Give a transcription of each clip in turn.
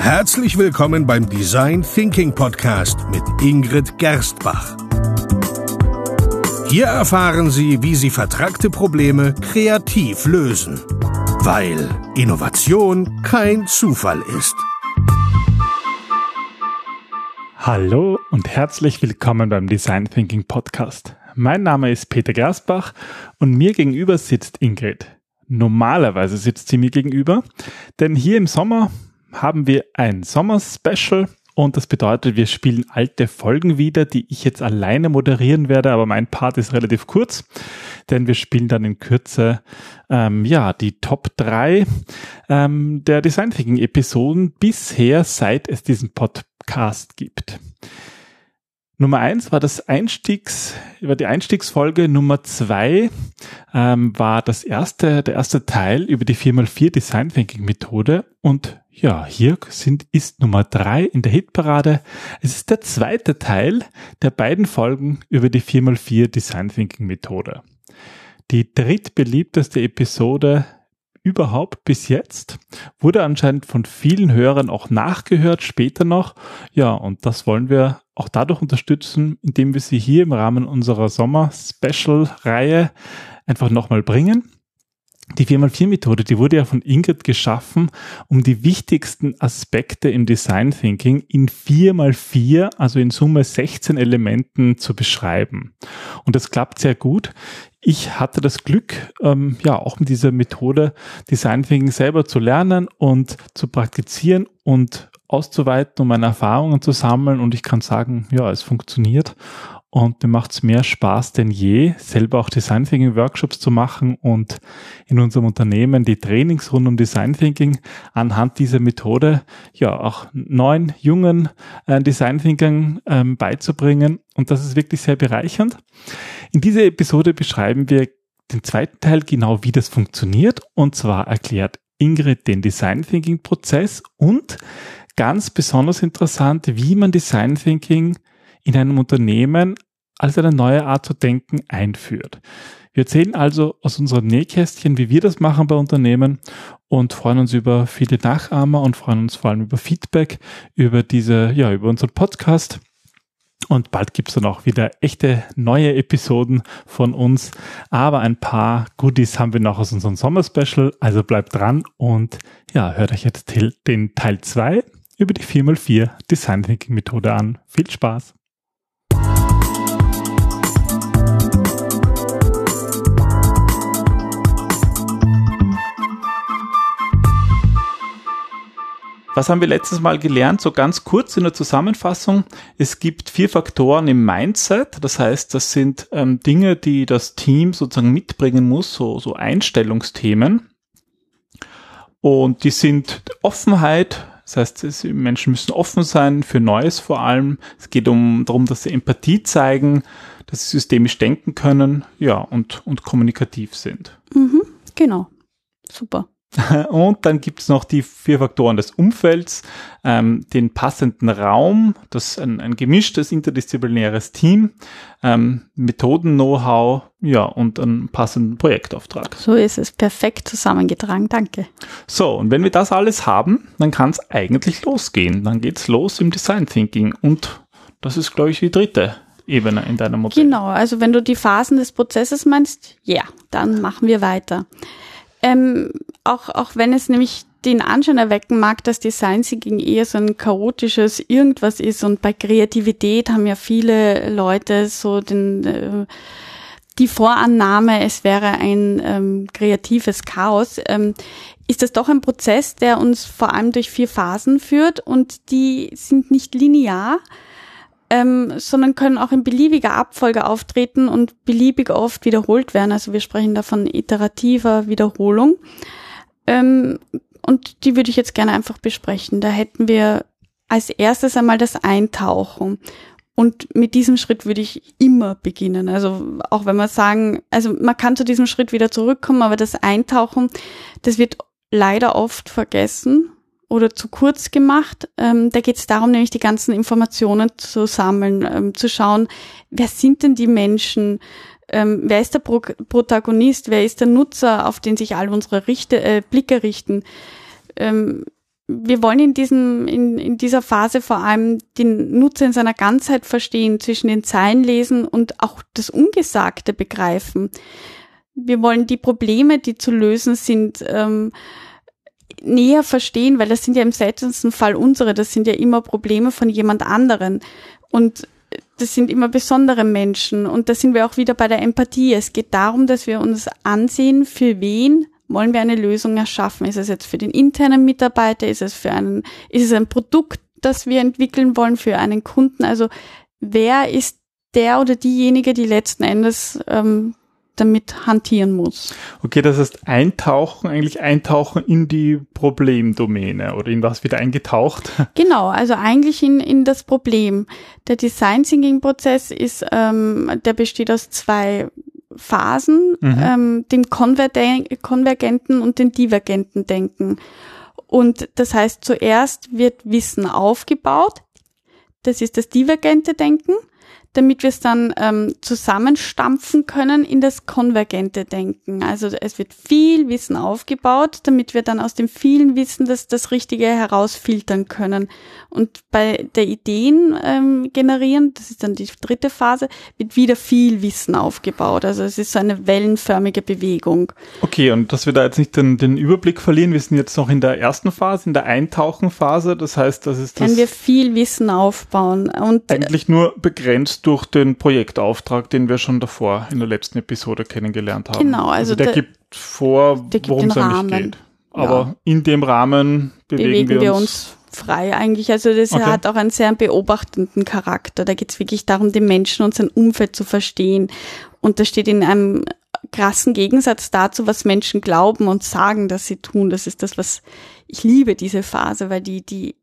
Herzlich willkommen beim Design Thinking Podcast mit Ingrid Gerstbach. Hier erfahren Sie, wie Sie vertragte Probleme kreativ lösen, weil Innovation kein Zufall ist. Hallo und herzlich willkommen beim Design Thinking Podcast. Mein Name ist Peter Gersbach und mir gegenüber sitzt Ingrid. Normalerweise sitzt sie mir gegenüber, denn hier im Sommer haben wir ein Sommer-Special und das bedeutet, wir spielen alte Folgen wieder, die ich jetzt alleine moderieren werde, aber mein Part ist relativ kurz, denn wir spielen dann in Kürze ähm, ja die Top 3 ähm, der Design Thinking Episoden bisher, seit es diesen Podcast gibt. Nummer eins war das Einstiegs, war die Einstiegsfolge. Nummer zwei ähm, war das erste, der erste Teil über die 4x4 Design Thinking Methode. Und ja, hier sind, ist Nummer drei in der Hitparade. Es ist der zweite Teil der beiden Folgen über die 4x4 Design Thinking Methode. Die drittbeliebteste Episode überhaupt bis jetzt. Wurde anscheinend von vielen Hörern auch nachgehört, später noch. Ja, und das wollen wir auch dadurch unterstützen, indem wir sie hier im Rahmen unserer Sommer-Special-Reihe einfach nochmal bringen. Die 4x4-Methode, die wurde ja von Ingrid geschaffen, um die wichtigsten Aspekte im Design Thinking in 4x4, also in Summe 16 Elementen zu beschreiben. Und das klappt sehr gut. Ich hatte das Glück, ähm, ja, auch mit dieser Methode Design Thinking selber zu lernen und zu praktizieren und auszuweiten, um meine Erfahrungen zu sammeln. Und ich kann sagen, ja, es funktioniert. Und mir macht es mehr Spaß denn je, selber auch Design Thinking Workshops zu machen und in unserem Unternehmen die Trainings rund um Design Thinking anhand dieser Methode ja auch neuen, jungen äh, Design Thinkern ähm, beizubringen. Und das ist wirklich sehr bereichernd. In dieser Episode beschreiben wir den zweiten Teil genau, wie das funktioniert. Und zwar erklärt Ingrid den Design Thinking Prozess und ganz besonders interessant, wie man Design Thinking in einem Unternehmen als eine neue Art zu denken einführt. Wir erzählen also aus unserem Nähkästchen, wie wir das machen bei Unternehmen und freuen uns über viele Nachahmer und freuen uns vor allem über Feedback, über diese, ja, über unseren Podcast. Und bald gibt's dann auch wieder echte neue Episoden von uns. Aber ein paar Goodies haben wir noch aus unserem Sommer-Special. Also bleibt dran und ja, hört euch jetzt den Teil 2 über die 4x4 Design Thinking Methode an. Viel Spaß! Was haben wir letztes Mal gelernt? So ganz kurz in der Zusammenfassung. Es gibt vier Faktoren im Mindset. Das heißt, das sind ähm, Dinge, die das Team sozusagen mitbringen muss, so, so Einstellungsthemen. Und die sind Offenheit. Das heißt, Menschen müssen offen sein für Neues vor allem. Es geht um, darum, dass sie Empathie zeigen, dass sie systemisch denken können, ja, und, und kommunikativ sind. Mhm, genau. Super. Und dann gibt es noch die vier Faktoren des Umfelds, ähm, den passenden Raum, das ein, ein gemischtes interdisziplinäres Team, ähm, Methoden-Know-how, ja, und einen passenden Projektauftrag. So ist es, perfekt zusammengetragen, danke. So, und wenn wir das alles haben, dann kann es eigentlich losgehen. Dann geht's los im Design Thinking und das ist, glaube ich, die dritte Ebene in deiner Modell. Genau, also wenn du die Phasen des Prozesses meinst, ja, dann machen wir weiter. Ähm, auch, auch wenn es nämlich den Anschein erwecken mag, dass Design Thinking eher so ein chaotisches Irgendwas ist und bei Kreativität haben ja viele Leute so den, äh, die Vorannahme, es wäre ein ähm, kreatives Chaos, ähm, ist das doch ein Prozess, der uns vor allem durch vier Phasen führt und die sind nicht linear, ähm, sondern können auch in beliebiger Abfolge auftreten und beliebig oft wiederholt werden. Also wir sprechen da von iterativer Wiederholung. Ähm, und die würde ich jetzt gerne einfach besprechen. Da hätten wir als erstes einmal das Eintauchen. Und mit diesem Schritt würde ich immer beginnen. Also auch wenn wir sagen, also man kann zu diesem Schritt wieder zurückkommen, aber das Eintauchen, das wird leider oft vergessen oder zu kurz gemacht. Ähm, da geht es darum, nämlich die ganzen Informationen zu sammeln, ähm, zu schauen, wer sind denn die Menschen, ähm, wer ist der Pro Protagonist, wer ist der Nutzer, auf den sich all unsere Richte, äh, Blicke richten. Ähm, wir wollen in diesem, in, in dieser Phase vor allem den Nutzer in seiner Ganzheit verstehen, zwischen den Zeilen lesen und auch das Ungesagte begreifen. Wir wollen die Probleme, die zu lösen sind, ähm, näher verstehen, weil das sind ja im seltensten Fall unsere, das sind ja immer Probleme von jemand anderen. Und das sind immer besondere Menschen. Und da sind wir auch wieder bei der Empathie. Es geht darum, dass wir uns ansehen, für wen wollen wir eine Lösung erschaffen? Ist es jetzt für den internen Mitarbeiter? Ist es für einen, ist es ein Produkt, das wir entwickeln wollen für einen Kunden? Also wer ist der oder diejenige, die letzten Endes ähm, damit hantieren muss. Okay, das heißt eintauchen, eigentlich eintauchen in die Problemdomäne oder in was wird eingetaucht? Genau, also eigentlich in, in das Problem. Der Design Thinking Prozess ist, ähm, der besteht aus zwei Phasen, mhm. ähm, dem konvergenten und dem divergenten Denken. Und das heißt, zuerst wird Wissen aufgebaut. Das ist das divergente Denken damit wir es dann ähm, zusammenstampfen können in das konvergente Denken. Also es wird viel Wissen aufgebaut, damit wir dann aus dem vielen Wissen das, das Richtige herausfiltern können. Und bei der Ideen ähm, generieren, das ist dann die dritte Phase, wird wieder viel Wissen aufgebaut. Also es ist so eine wellenförmige Bewegung. Okay, und dass wir da jetzt nicht den, den Überblick verlieren, wir sind jetzt noch in der ersten Phase, in der Eintauchenphase. Das heißt, das ist das. Können wir viel Wissen aufbauen und eigentlich nur begrenzt durch den Projektauftrag, den wir schon davor in der letzten Episode kennengelernt haben. Genau, also, also der, der, gibt vor, worum es eigentlich geht. Aber ja. in dem Rahmen bewegen, bewegen wir, uns, wir uns frei eigentlich. Also das okay. hat auch einen sehr beobachtenden Charakter. Da geht es wirklich darum, den Menschen und sein Umfeld zu verstehen. Und das steht in einem krassen Gegensatz dazu, was Menschen glauben und sagen, dass sie tun. Das ist das, was ich liebe, diese Phase, weil die, die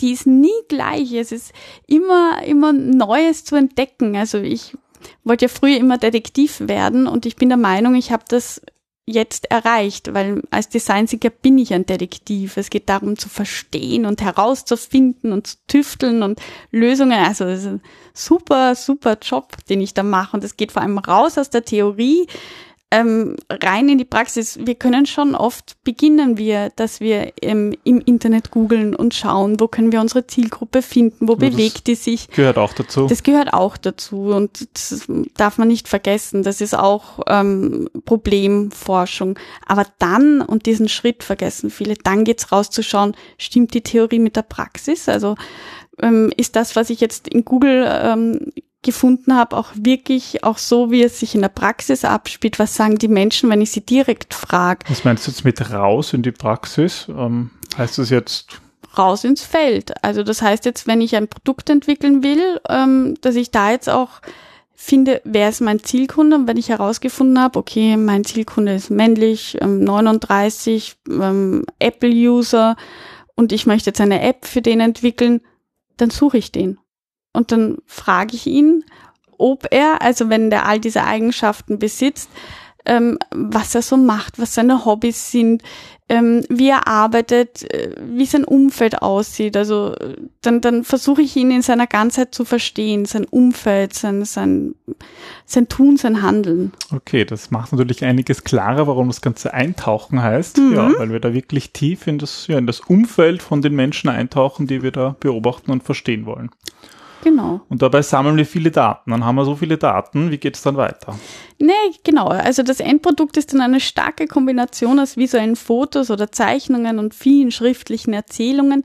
die ist nie gleich. Es ist immer, immer Neues zu entdecken. Also ich wollte ja früher immer Detektiv werden und ich bin der Meinung, ich habe das jetzt erreicht, weil als Designsinger bin ich ein Detektiv. Es geht darum zu verstehen und herauszufinden und zu tüfteln und Lösungen. Also das ist ein super, super Job, den ich da mache. Und es geht vor allem raus aus der Theorie, ähm, rein in die Praxis, wir können schon oft beginnen wir, dass wir ähm, im Internet googeln und schauen, wo können wir unsere Zielgruppe finden, wo ja, bewegt die sich. Gehört auch dazu. Das gehört auch dazu und das darf man nicht vergessen. Das ist auch ähm, Problemforschung. Aber dann, und diesen Schritt vergessen viele, dann geht's rauszuschauen, stimmt die Theorie mit der Praxis? Also ähm, ist das, was ich jetzt in Google ähm, gefunden habe, auch wirklich auch so, wie es sich in der Praxis abspielt. Was sagen die Menschen, wenn ich sie direkt frage? Was meinst du jetzt mit raus in die Praxis? Ähm, heißt das jetzt raus ins Feld? Also das heißt jetzt, wenn ich ein Produkt entwickeln will, ähm, dass ich da jetzt auch finde, wer ist mein Zielkunde? Und wenn ich herausgefunden habe, okay, mein Zielkunde ist männlich, ähm, 39, ähm, Apple-User und ich möchte jetzt eine App für den entwickeln, dann suche ich den und dann frage ich ihn, ob er, also wenn der all diese Eigenschaften besitzt, ähm, was er so macht, was seine Hobbys sind, ähm, wie er arbeitet, äh, wie sein Umfeld aussieht. Also dann, dann versuche ich ihn in seiner Ganzheit zu verstehen, sein Umfeld, sein, sein, sein Tun, sein Handeln. Okay, das macht natürlich einiges klarer, warum das Ganze Eintauchen heißt. Mhm. Ja, weil wir da wirklich tief in das, ja, in das Umfeld von den Menschen eintauchen, die wir da beobachten und verstehen wollen. Genau. Und dabei sammeln wir viele Daten. Dann haben wir so viele Daten. Wie geht es dann weiter? Nee, genau. Also das Endprodukt ist dann eine starke Kombination aus visuellen Fotos oder Zeichnungen und vielen schriftlichen Erzählungen,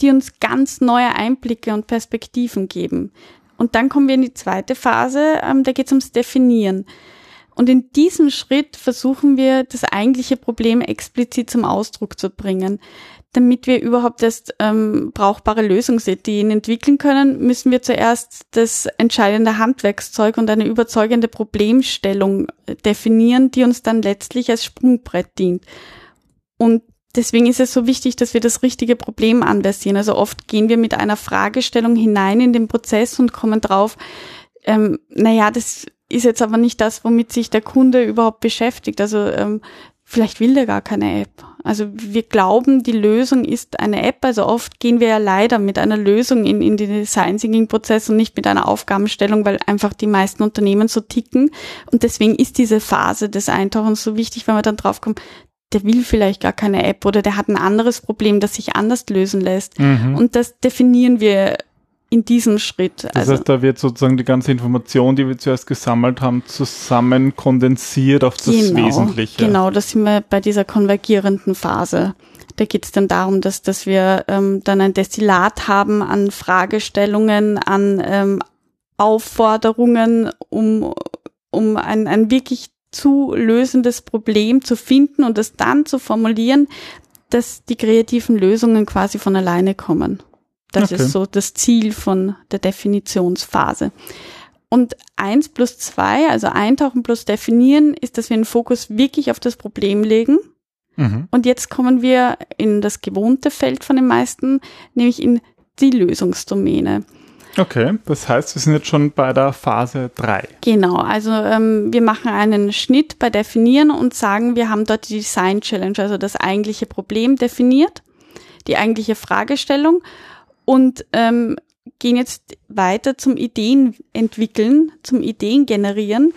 die uns ganz neue Einblicke und Perspektiven geben. Und dann kommen wir in die zweite Phase, ähm, da geht es ums Definieren. Und in diesem Schritt versuchen wir, das eigentliche Problem explizit zum Ausdruck zu bringen damit wir überhaupt erst ähm, brauchbare Lösungsideen entwickeln können, müssen wir zuerst das entscheidende Handwerkszeug und eine überzeugende Problemstellung äh, definieren, die uns dann letztlich als Sprungbrett dient. Und deswegen ist es so wichtig, dass wir das richtige Problem anversieren. Also oft gehen wir mit einer Fragestellung hinein in den Prozess und kommen drauf, ähm, naja, das ist jetzt aber nicht das, womit sich der Kunde überhaupt beschäftigt. Also ähm, vielleicht will der gar keine App. Also wir glauben, die Lösung ist eine App. Also oft gehen wir ja leider mit einer Lösung in, in den Design Thinking Prozess und nicht mit einer Aufgabenstellung, weil einfach die meisten Unternehmen so ticken. Und deswegen ist diese Phase des Eintauchens so wichtig, wenn wir dann draufkommen, der will vielleicht gar keine App oder der hat ein anderes Problem, das sich anders lösen lässt. Mhm. Und das definieren wir in diesem Schritt. Das Also, heißt, da wird sozusagen die ganze Information, die wir zuerst gesammelt haben, zusammen kondensiert auf das Wesentliche. Genau, da sind wir bei dieser konvergierenden Phase. Da geht es dann darum, dass, dass wir ähm, dann ein Destillat haben an Fragestellungen, an ähm, Aufforderungen, um, um ein, ein wirklich zu lösendes Problem zu finden und es dann zu formulieren, dass die kreativen Lösungen quasi von alleine kommen. Das Okay. ist so das Ziel von der Definitionsphase. Und eins plus zwei, also eintauchen plus definieren, ist, dass wir den Fokus wirklich auf das Problem legen. Mhm. Und jetzt kommen wir in das gewohnte Feld von den meisten, nämlich in die Lösungsdomäne. Okay, das heißt, wir sind jetzt schon bei der Phase 3. Genau, also ähm, wir machen einen Schnitt bei Definieren und sagen, wir haben dort die Design Challenge, also das eigentliche Problem definiert, die eigentliche Fragestellung und ähm, gehen jetzt weiter zum Ideen entwickeln, zum Ideen generieren.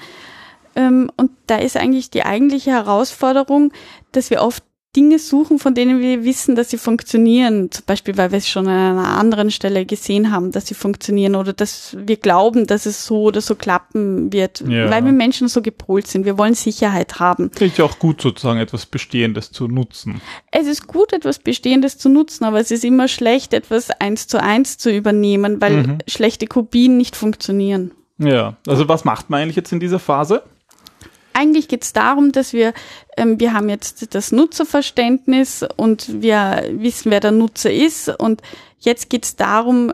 Ähm, und da ist eigentlich die eigentliche Herausforderung, dass wir oft Dinge suchen, von denen wir wissen, dass sie funktionieren. Zum Beispiel, weil wir es schon an einer anderen Stelle gesehen haben, dass sie funktionieren oder dass wir glauben, dass es so oder so klappen wird. Ja. Weil wir Menschen so gepolt sind. Wir wollen Sicherheit haben. Ist ja auch gut, sozusagen etwas Bestehendes zu nutzen. Es ist gut, etwas Bestehendes zu nutzen, aber es ist immer schlecht, etwas eins zu eins zu übernehmen, weil Mhm. schlechte Kopien nicht funktionieren. Ja, also was macht man eigentlich jetzt in dieser Phase? Eigentlich geht es darum, dass wir, ähm, wir haben jetzt das Nutzerverständnis und wir wissen, wer der Nutzer ist. Und jetzt geht es darum,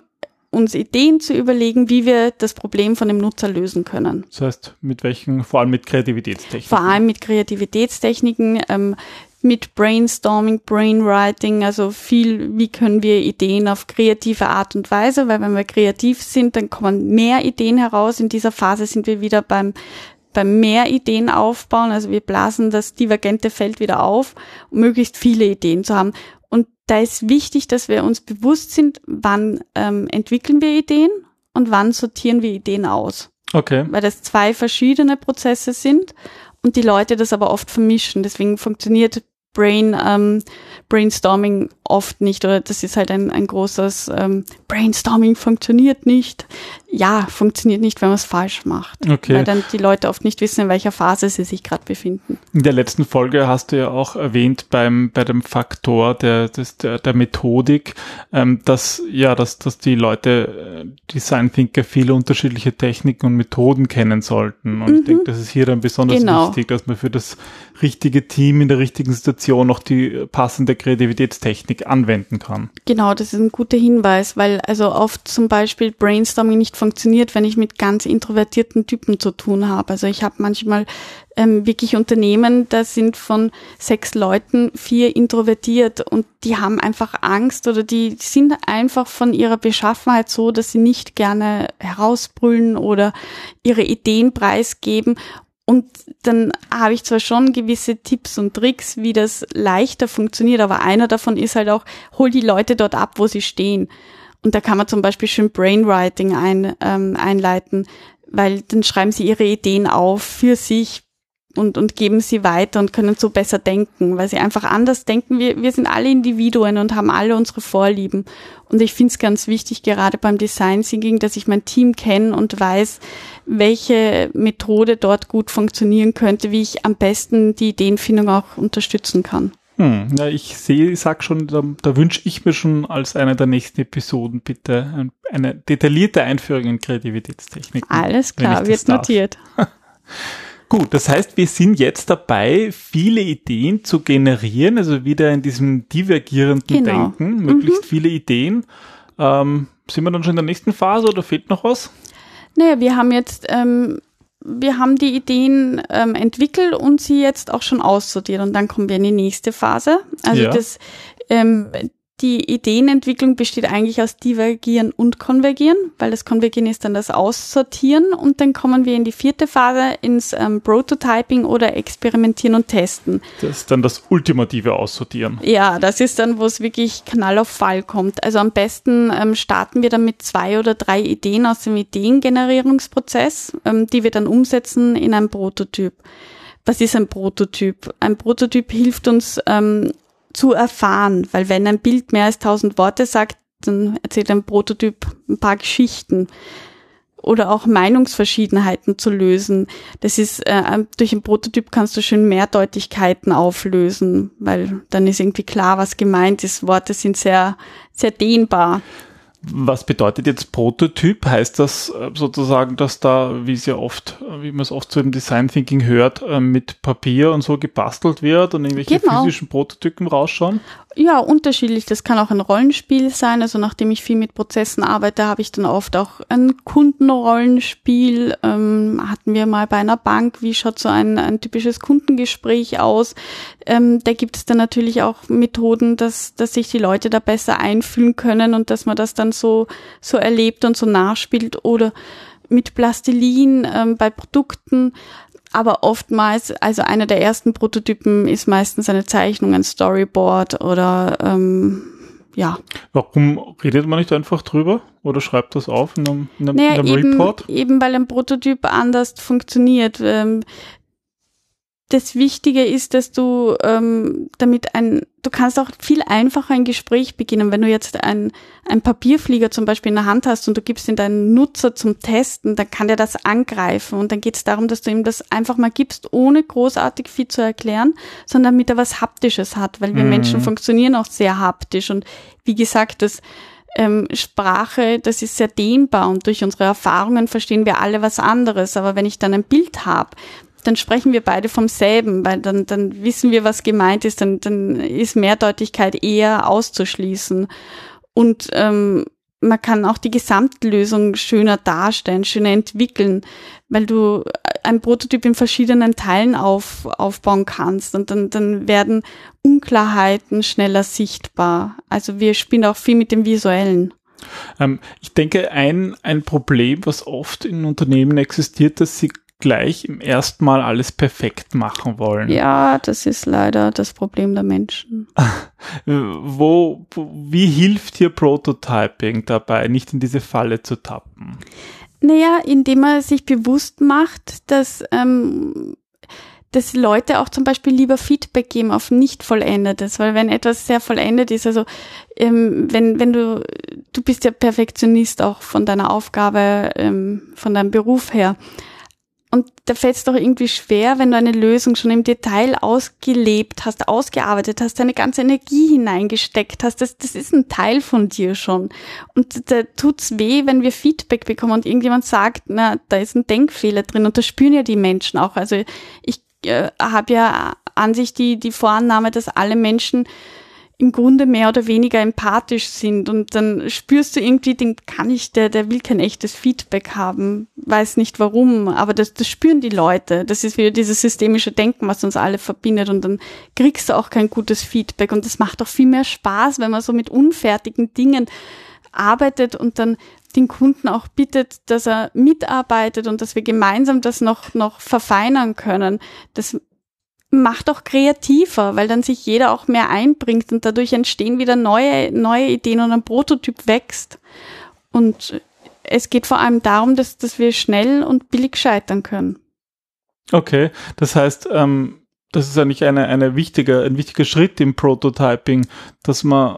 uns Ideen zu überlegen, wie wir das Problem von dem Nutzer lösen können. Das heißt, mit welchen, vor allem mit Kreativitätstechniken. Vor allem mit Kreativitätstechniken, ähm, mit Brainstorming, Brainwriting, also viel, wie können wir Ideen auf kreative Art und Weise, weil wenn wir kreativ sind, dann kommen mehr Ideen heraus. In dieser Phase sind wir wieder beim beim mehr Ideen aufbauen, also wir blasen das divergente Feld wieder auf, um möglichst viele Ideen zu haben. Und da ist wichtig, dass wir uns bewusst sind, wann ähm, entwickeln wir Ideen und wann sortieren wir Ideen aus Okay. weil das zwei verschiedene Prozesse sind und die Leute das aber oft vermischen. Deswegen funktioniert Brain, ähm, Brainstorming oft nicht oder das ist halt ein, ein großes ähm, Brainstorming funktioniert nicht. Ja, funktioniert nicht, wenn man es falsch macht. Okay. Weil dann die Leute oft nicht wissen, in welcher Phase sie sich gerade befinden. In der letzten Folge hast du ja auch erwähnt beim, bei dem Faktor der, des, der, der Methodik, ähm, dass, ja, dass, dass die Leute, äh, Design Thinker viele unterschiedliche Techniken und Methoden kennen sollten. Und ich denke, das ist hier dann besonders Genau. wichtig, dass man für das richtige Team in der richtigen Situation noch die passende Kreativitätstechnik anwenden kann. Genau, das ist ein guter Hinweis, weil also oft zum Beispiel Brainstorming nicht funktioniert, wenn ich mit ganz introvertierten Typen zu tun habe. Also ich habe manchmal ähm, wirklich Unternehmen, da sind von sechs Leuten vier introvertiert und die haben einfach Angst oder die sind einfach von ihrer Beschaffenheit so, dass sie nicht gerne herausbrüllen oder ihre Ideen preisgeben. Und dann habe ich zwar schon gewisse Tipps und Tricks, wie das leichter funktioniert, aber einer davon ist halt auch, hol die Leute dort ab, wo sie stehen. Und da kann man zum Beispiel schön Brainwriting ein, ähm, einleiten, weil dann schreiben sie ihre Ideen auf für sich und, und geben sie weiter und können so besser denken, weil sie einfach anders denken. Wir, wir sind alle Individuen und haben alle unsere Vorlieben. Und ich finde es ganz wichtig, gerade beim Design Thinking, dass ich mein Team kenne und weiß, welche Methode dort gut funktionieren könnte, wie ich am besten die Ideenfindung auch unterstützen kann. Hm, ja, ich sehe, ich sag schon, da, da wünsche ich mir schon als eine der nächsten Episoden bitte ein, eine detaillierte Einführung in Kreativitätstechniken. Alles klar, wird notiert. Gut, das heißt, wir sind jetzt dabei, viele Ideen zu generieren, also wieder in diesem divergierenden Genau. Denken, möglichst viele Ideen. Ähm, sind wir dann schon in der nächsten Phase oder fehlt noch was? Naja, wir haben jetzt, ähm, wir haben die Ideen ähm, entwickelt und sie jetzt auch schon aussortiert und dann kommen wir in die nächste Phase. Also Ja. das, ähm, die Ideenentwicklung besteht eigentlich aus Divergieren und Konvergieren, weil das Konvergieren ist dann das Aussortieren und dann kommen wir in die vierte Phase ins ähm, Prototyping oder Experimentieren und Testen. Das ist dann das ultimative Aussortieren. Ja, das ist dann, wo es wirklich Knall auf Fall kommt. Also am besten ähm, starten wir dann mit zwei oder drei Ideen aus dem Ideengenerierungsprozess, ähm, die wir dann umsetzen in einem Prototyp. was ist ein Prototyp? Ein Prototyp hilft uns ähm, zu erfahren, weil wenn ein Bild mehr als tausend Worte sagt, dann erzählt ein Prototyp ein paar Geschichten oder auch Meinungsverschiedenheiten zu lösen. Das ist äh, durch ein Prototyp kannst du schön Mehrdeutigkeiten auflösen, weil dann ist irgendwie klar, was gemeint ist. Worte sind sehr sehr dehnbar. Was bedeutet jetzt Prototyp? Heißt das äh, sozusagen, dass da, wie es ja oft, äh, wie man es oft so im Design Thinking hört, äh, mit Papier und so gebastelt wird und irgendwelche genau. physischen Prototypen rausschauen? Ja, unterschiedlich. Das kann auch ein Rollenspiel sein. Also nachdem ich viel mit Prozessen arbeite, habe ich dann oft auch ein Kundenrollenspiel. Ähm, hatten wir mal bei einer Bank, wie schaut so ein, ein typisches Kundengespräch aus? Ähm, da gibt es dann natürlich auch Methoden, dass, dass sich die Leute da besser einfühlen können und dass man das dann so, so erlebt und so nachspielt oder mit Plastilin ähm, bei Produkten aber oftmals, also einer der ersten Prototypen ist meistens eine Zeichnung, ein Storyboard oder ähm, ja. Warum redet man nicht einfach drüber oder schreibt das auf in einem, in einem, naja, in einem eben, Report? Eben weil ein Prototyp anders funktioniert. Ähm, das Wichtige ist, dass du ähm, damit ein, du kannst auch viel einfacher ein Gespräch beginnen, wenn du jetzt ein, ein Papierflieger zum Beispiel in der Hand hast und du gibst ihn deinen Nutzer zum Testen, dann kann der das angreifen und dann geht es darum, dass du ihm das einfach mal gibst, ohne großartig viel zu erklären, sondern damit er was Haptisches hat, weil wir mhm. Menschen funktionieren auch sehr haptisch und wie gesagt, das ähm, Sprache, das ist sehr dehnbar und durch unsere Erfahrungen verstehen wir alle was anderes. Aber wenn ich dann ein Bild habe, dann sprechen wir beide vom selben, weil dann, dann wissen wir, was gemeint ist, dann, dann ist Mehrdeutigkeit eher auszuschließen. Und ähm, man kann auch die Gesamtlösung schöner darstellen, schöner entwickeln, weil du ein Prototyp in verschiedenen Teilen auf, aufbauen kannst und dann, dann werden Unklarheiten schneller sichtbar. Also wir spielen auch viel mit dem Visuellen. Ähm, ich denke, ein, ein Problem, was oft in Unternehmen existiert, dass sie gleich im ersten Mal alles perfekt machen wollen. Ja, das ist leider das Problem der Menschen. wo, wie hilft hier Prototyping dabei, nicht in diese Falle zu tappen? Naja, indem man sich bewusst macht, dass, ähm, dass Leute auch zum Beispiel lieber Feedback geben auf nicht vollendetes, weil wenn etwas sehr vollendet ist, also ähm, wenn, wenn du, du bist ja Perfektionist auch von deiner Aufgabe, ähm, von deinem Beruf her, und da fällt es doch irgendwie schwer, wenn du eine Lösung schon im Detail ausgelebt hast, ausgearbeitet hast, deine ganze Energie hineingesteckt hast. Das, das ist ein Teil von dir schon. Und da tut's weh, wenn wir Feedback bekommen und irgendjemand sagt, na, da ist ein Denkfehler drin. Und das spüren ja die Menschen auch. Also ich äh, habe ja an sich die, die Vorannahme, dass alle Menschen im Grunde mehr oder weniger empathisch sind und dann spürst du irgendwie, den kann ich, der, der will kein echtes Feedback haben, weiß nicht warum, aber das, das spüren die Leute. Das ist wieder dieses systemische Denken, was uns alle verbindet und dann kriegst du auch kein gutes Feedback und das macht auch viel mehr Spaß, wenn man so mit unfertigen Dingen arbeitet und dann den Kunden auch bittet, dass er mitarbeitet und dass wir gemeinsam das noch, noch verfeinern können. Das macht auch kreativer, weil dann sich jeder auch mehr einbringt und dadurch entstehen wieder neue, neue Ideen und ein Prototyp wächst. Und es geht vor allem darum, dass, dass wir schnell und billig scheitern können. Okay, das heißt, ähm, das ist eigentlich eine, eine wichtige, ein wichtiger Schritt im Prototyping, dass man,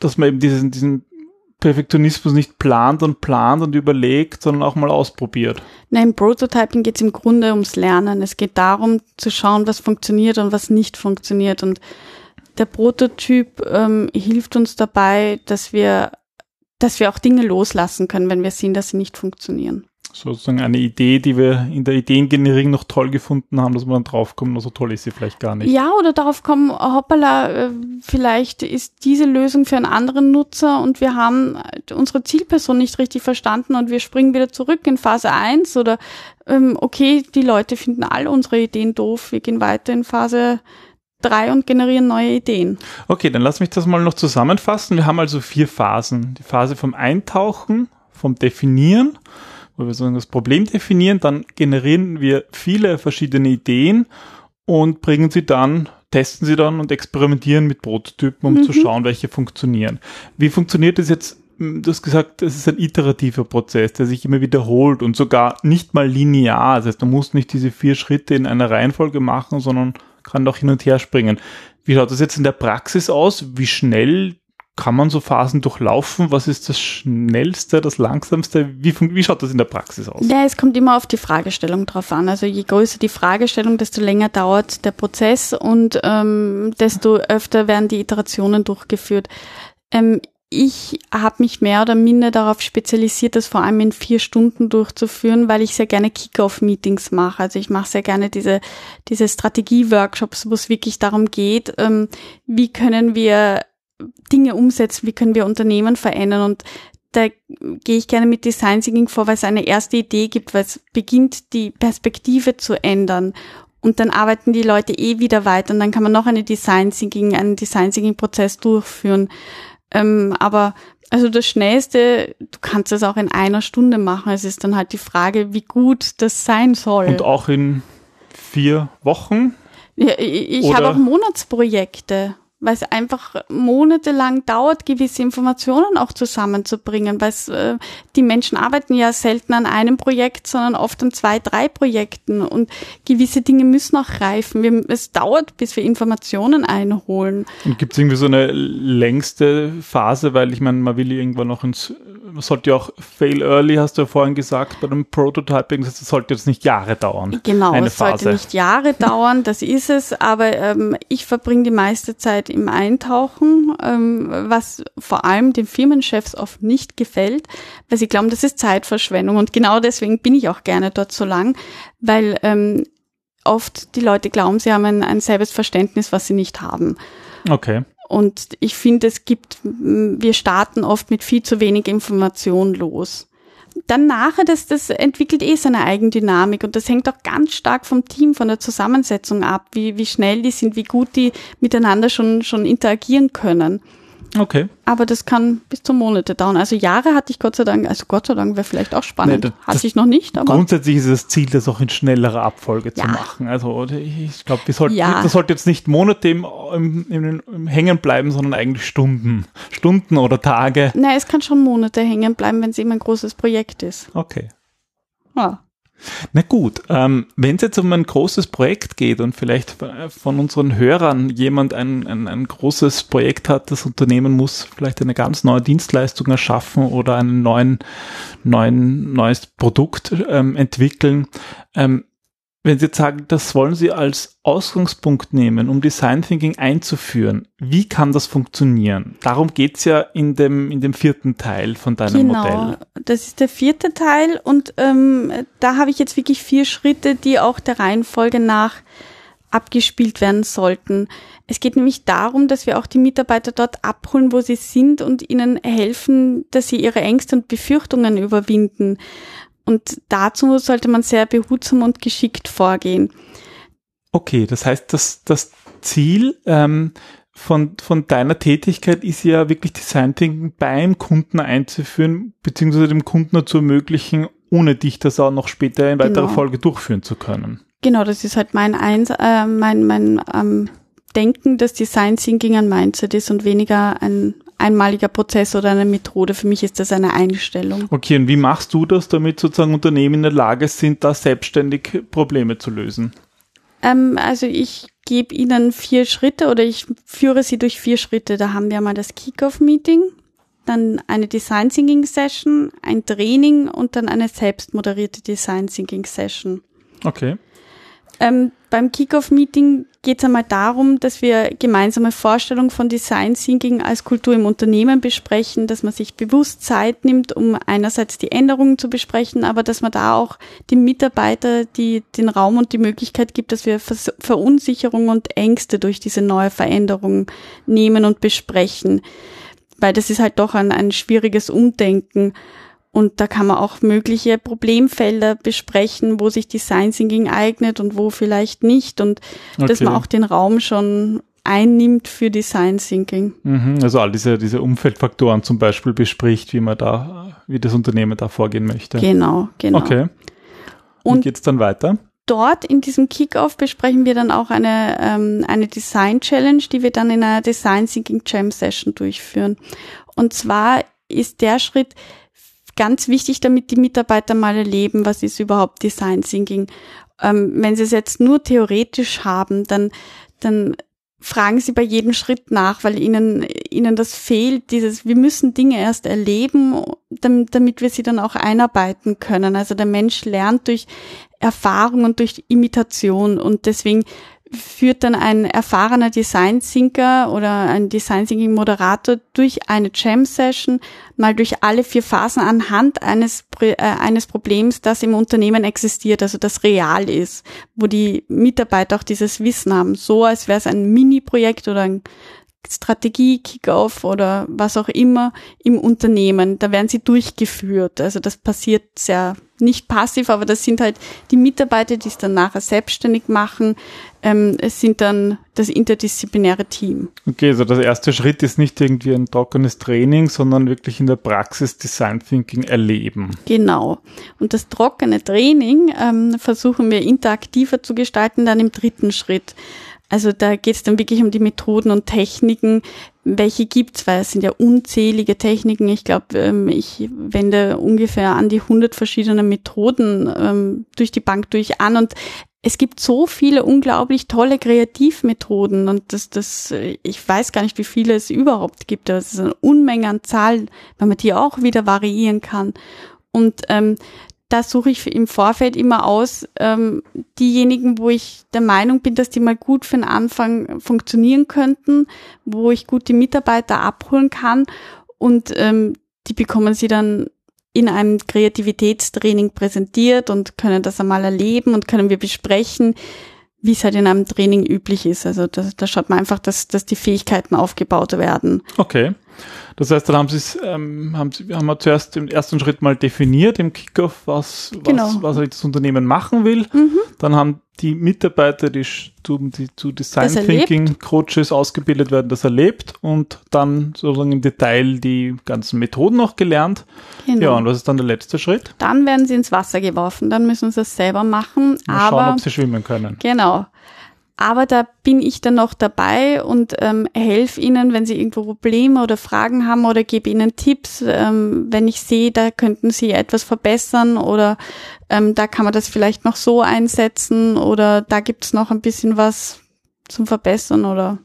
dass man eben diesen, diesen Perfektionismus nicht plant und plant und überlegt, sondern auch mal ausprobiert. Nein, im Prototyping geht es im Grunde ums Lernen. Es geht darum zu schauen, was funktioniert und was nicht funktioniert. Und der Prototyp ähm, hilft uns dabei, dass wir, dass wir auch Dinge loslassen können, wenn wir sehen, dass sie nicht funktionieren sozusagen eine Idee, die wir in der Ideengenerierung noch toll gefunden haben, dass man dann draufkommt, so toll ist sie vielleicht gar nicht. Ja, oder darauf kommen, hoppala, äh, vielleicht ist diese Lösung für einen anderen Nutzer und wir haben unsere Zielperson nicht richtig verstanden und wir springen wieder zurück in Phase 1 oder ähm, okay, die Leute finden all unsere Ideen doof, wir gehen weiter in Phase 3 und generieren neue Ideen. Okay, dann lass mich das mal noch zusammenfassen. Wir haben also vier Phasen. Die Phase vom Eintauchen, vom Definieren, wo wir sozusagen das Problem definieren, dann generieren wir viele verschiedene Ideen und bringen sie dann, testen sie dann und experimentieren mit Prototypen, um mhm. zu schauen, welche funktionieren. Wie funktioniert es jetzt du hast gesagt, es ist ein iterativer Prozess, der sich immer wiederholt und sogar nicht mal linear. Das heißt, du musst nicht diese vier Schritte in einer Reihenfolge machen, sondern kann doch hin und her springen. Wie schaut das jetzt in der Praxis aus? Wie schnell kann man so Phasen durchlaufen? Was ist das schnellste, das langsamste? Wie, wie schaut das in der Praxis aus? Ja, es kommt immer auf die Fragestellung drauf an. Also je größer die Fragestellung, desto länger dauert der Prozess und ähm, desto öfter werden die Iterationen durchgeführt. Ähm, ich habe mich mehr oder minder darauf spezialisiert, das vor allem in vier Stunden durchzuführen, weil ich sehr gerne Kick-Off-Meetings mache. Also ich mache sehr gerne diese, diese Strategie-Workshops, wo es wirklich darum geht, ähm, wie können wir Dinge umsetzen, wie können wir Unternehmen verändern und da gehe ich gerne mit Design Thinking vor, weil es eine erste Idee gibt, weil es beginnt, die Perspektive zu ändern. Und dann arbeiten die Leute eh wieder weiter und dann kann man noch eine Design Thinking, einen Design Thinking Prozess durchführen. Ähm, aber also das Schnellste, du kannst das auch in einer Stunde machen. Es ist dann halt die Frage, wie gut das sein soll. Und auch in vier Wochen? Ja, ich ich habe auch Monatsprojekte weil es einfach monatelang dauert, gewisse Informationen auch zusammenzubringen, weil es, äh, die Menschen arbeiten ja selten an einem Projekt, sondern oft an zwei, drei Projekten und gewisse Dinge müssen auch reifen. Wir, es dauert, bis wir Informationen einholen. Und gibt es irgendwie so eine längste Phase, weil ich meine, man will irgendwann noch ins, man sollte ja auch fail early, hast du ja vorhin gesagt, bei dem Prototyping, das sollte jetzt nicht Jahre dauern. Genau, es Phase. sollte nicht Jahre dauern, das ist es, aber ähm, ich verbringe die meiste Zeit Im Eintauchen, ähm, was vor allem den Firmenchefs oft nicht gefällt, weil sie glauben, das ist Zeitverschwendung. Und genau deswegen bin ich auch gerne dort so lang, weil ähm, oft die Leute glauben, sie haben ein, ein selbes Verständnis, was sie nicht haben. Okay. Und ich finde, es gibt, wir starten oft mit viel zu wenig Information los dann nachher, das, das entwickelt eh seine Eigendynamik und das hängt auch ganz stark vom Team, von der Zusammensetzung ab, wie, wie schnell die sind, wie gut die miteinander schon, schon interagieren können. Okay. Aber das kann bis zu Monate dauern. Also Jahre hatte ich Gott sei Dank, also Gott sei Dank wäre vielleicht auch spannend. Nee, das, hatte ich noch nicht, aber. Grundsätzlich ist das Ziel, das auch in schnellerer Abfolge ja. zu machen. Also ich glaube, wir sollten, ja. das sollte jetzt nicht Monate im, im, im, im, hängen bleiben, sondern eigentlich Stunden. Stunden oder Tage. Nein, es kann schon Monate hängen bleiben, wenn es eben ein großes Projekt ist. Okay. Ja. Na gut, ähm, wenn es jetzt um ein großes Projekt geht und vielleicht von unseren Hörern jemand ein, ein, ein großes Projekt hat, das Unternehmen muss vielleicht eine ganz neue Dienstleistung erschaffen oder ein neuen, neuen, neues Produkt ähm, entwickeln, ähm, wenn Sie jetzt sagen, das wollen Sie als Ausgangspunkt nehmen, um Design Thinking einzuführen, wie kann das funktionieren? Darum geht's ja in dem, in dem vierten Teil von deinem genau, Modell. Das ist der vierte Teil und ähm, da habe ich jetzt wirklich vier Schritte, die auch der Reihenfolge nach abgespielt werden sollten. Es geht nämlich darum, dass wir auch die Mitarbeiter dort abholen, wo sie sind und ihnen helfen, dass sie ihre Ängste und Befürchtungen überwinden. Und dazu sollte man sehr behutsam und geschickt vorgehen. Okay, das heißt, dass das Ziel ähm, von, von deiner Tätigkeit ist ja wirklich Design Thinking beim Kunden einzuführen, beziehungsweise dem Kunden zu ermöglichen, ohne dich das auch noch später in weiterer genau. Folge durchführen zu können. Genau, das ist halt mein, Eins, äh, mein, mein ähm, Denken, dass Design Thinking ein Mindset ist und weniger ein einmaliger Prozess oder eine Methode. Für mich ist das eine Einstellung. Okay, und wie machst du das, damit sozusagen Unternehmen in der Lage sind, da selbstständig Probleme zu lösen? Ähm, also ich gebe ihnen vier Schritte oder ich führe sie durch vier Schritte. Da haben wir mal das Kickoff-Meeting, dann eine Design Thinking Session, ein Training und dann eine selbstmoderierte Design Thinking Session. Okay. Ähm, beim Kickoff-Meeting geht es einmal darum, dass wir gemeinsame Vorstellungen von Design Thinking als Kultur im Unternehmen besprechen, dass man sich bewusst Zeit nimmt, um einerseits die Änderungen zu besprechen, aber dass man da auch den Mitarbeiter die, den Raum und die Möglichkeit gibt, dass wir Verunsicherung und Ängste durch diese neue Veränderung nehmen und besprechen. Weil das ist halt doch ein, ein schwieriges Umdenken. Und da kann man auch mögliche Problemfelder besprechen, wo sich Design Thinking eignet und wo vielleicht nicht. Und okay. dass man auch den Raum schon einnimmt für Design Thinking. Mhm, also all diese, diese Umfeldfaktoren zum Beispiel bespricht, wie man da, wie das Unternehmen da vorgehen möchte. Genau, genau. Okay. Und geht's dann weiter? Dort in diesem Kickoff besprechen wir dann auch eine, ähm, eine Design Challenge, die wir dann in einer Design Thinking Jam Session durchführen. Und zwar ist der Schritt ganz wichtig, damit die Mitarbeiter mal erleben, was ist überhaupt Design Thinking. Ähm, wenn sie es jetzt nur theoretisch haben, dann, dann fragen sie bei jedem Schritt nach, weil ihnen, ihnen das fehlt, dieses, wir müssen Dinge erst erleben, damit, damit wir sie dann auch einarbeiten können. Also der Mensch lernt durch Erfahrung und durch Imitation und deswegen führt dann ein erfahrener Design Thinker oder ein Design Thinking Moderator durch eine Jam Session mal durch alle vier Phasen anhand eines äh, eines Problems, das im Unternehmen existiert, also das real ist, wo die Mitarbeiter auch dieses Wissen haben, so als wäre es ein Mini-Projekt oder ein Strategie, Kickoff oder was auch immer im Unternehmen. Da werden sie durchgeführt. Also das passiert sehr nicht passiv, aber das sind halt die Mitarbeiter, die es dann nachher selbstständig machen. Ähm, es sind dann das interdisziplinäre Team. Okay, also der erste Schritt ist nicht irgendwie ein trockenes Training, sondern wirklich in der Praxis Design Thinking erleben. Genau. Und das trockene Training ähm, versuchen wir interaktiver zu gestalten dann im dritten Schritt. Also da geht es dann wirklich um die Methoden und Techniken, welche gibt's, weil es sind ja unzählige Techniken. Ich glaube, ähm, ich wende ungefähr an die 100 verschiedene Methoden ähm, durch die Bank durch an und es gibt so viele unglaublich tolle Kreativmethoden und das, das, ich weiß gar nicht, wie viele es überhaupt gibt. Das ist eine Unmenge an Zahlen, weil man die auch wieder variieren kann. Und ähm, da suche ich im Vorfeld immer aus, ähm, diejenigen, wo ich der Meinung bin, dass die mal gut für den Anfang funktionieren könnten, wo ich gut die Mitarbeiter abholen kann und ähm, die bekommen sie dann in einem Kreativitätstraining präsentiert und können das einmal erleben und können wir besprechen, wie es halt in einem Training üblich ist. Also da, da schaut man einfach, dass, dass die Fähigkeiten aufgebaut werden. Okay. Das heißt, dann haben Sie ähm, haben Sie, haben wir zuerst im ersten Schritt mal definiert im Kickoff, was, genau. was, was das Unternehmen machen will. Mhm. Dann haben die Mitarbeiter, die, die zu Design Thinking Coaches ausgebildet werden, das erlebt und dann sozusagen im Detail die ganzen Methoden noch gelernt. Genau. Ja, und was ist dann der letzte Schritt? Dann werden sie ins Wasser geworfen, dann müssen sie es selber machen. Mal aber, schauen, ob sie schwimmen können. Genau. Aber da bin ich dann noch dabei und ähm, helfe ihnen, wenn sie irgendwo Probleme oder Fragen haben oder gebe ihnen Tipps, ähm, wenn ich sehe, da könnten sie etwas verbessern oder ähm, da kann man das vielleicht noch so einsetzen oder da gibt's noch ein bisschen was zum Verbessern oder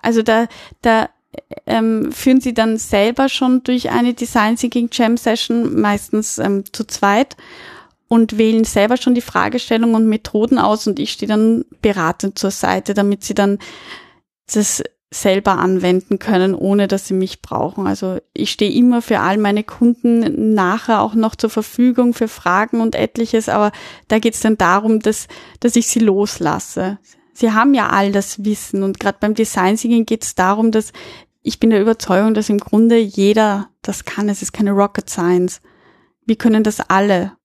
also da, da ähm, führen sie dann selber schon durch eine Design Thinking Jam Session, meistens ähm, zu zweit und wählen selber schon die Fragestellung und Methoden aus und ich stehe dann beratend zur Seite, damit sie dann das selber anwenden können, ohne dass sie mich brauchen. Also ich stehe immer für all meine Kunden nachher auch noch zur Verfügung für Fragen und etliches, aber da geht es dann darum, dass, dass ich sie loslasse. Sie haben ja all das Wissen und gerade beim Design Thinking geht es darum, dass ich bin der Überzeugung, dass im Grunde jeder das kann. Es ist keine Rocket Science. Wir können das alle.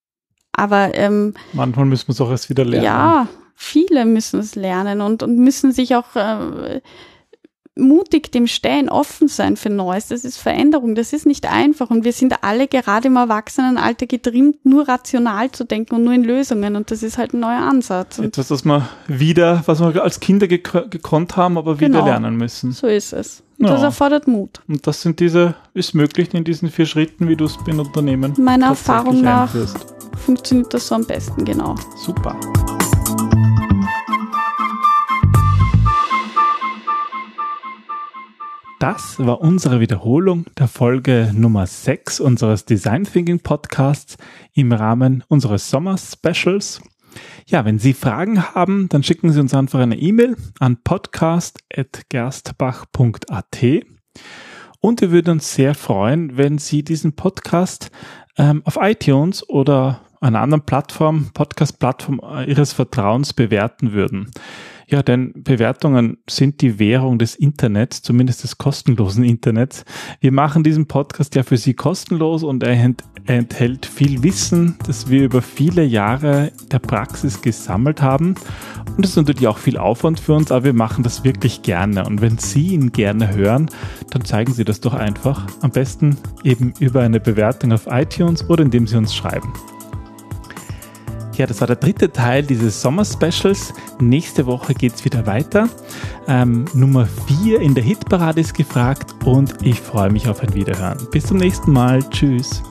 Aber ähm, manchmal müssen wir es auch erst wieder lernen. Ja, viele müssen es lernen und, und müssen sich auch äh, mutig dem stellen, offen sein für Neues. Das ist Veränderung, das ist nicht einfach. Und wir sind alle gerade im Erwachsenenalter getrimmt, nur rational zu denken und nur in Lösungen. Und das ist halt ein neuer Ansatz. Und Etwas, was wir wieder, was wir als Kinder gek gekonnt haben, aber wieder genau, lernen müssen. So ist es. Ja. Das erfordert Mut. Und das sind diese, ist möglich in diesen vier Schritten, wie du es in Unternehmen Meiner Erfahrung nach einführst funktioniert das so am besten, genau. Super. Das war unsere Wiederholung der Folge Nummer 6 unseres Design Thinking Podcasts im Rahmen unseres Sommer-Specials. Ja, wenn Sie Fragen haben, dann schicken Sie uns einfach eine E-Mail an podcast.gerstbach.at. Und wir würden uns sehr freuen, wenn Sie diesen Podcast ähm, auf iTunes oder einer anderen Plattform, Podcast-Plattform äh, Ihres Vertrauens bewerten würden. Ja, denn Bewertungen sind die Währung des Internets, zumindest des kostenlosen Internets. Wir machen diesen Podcast ja für Sie kostenlos und er enthält viel Wissen, das wir über viele Jahre der Praxis gesammelt haben. Und das ist natürlich auch viel Aufwand für uns, aber wir machen das wirklich gerne. Und wenn Sie ihn gerne hören, dann zeigen Sie das doch einfach. Am besten eben über eine Bewertung auf iTunes oder indem Sie uns schreiben. Ja, das war der dritte Teil dieses Sommer-Specials. Nächste Woche geht es wieder weiter. Ähm, Nummer 4 in der Hitparade ist gefragt und ich freue mich auf ein Wiederhören. Bis zum nächsten Mal. Tschüss.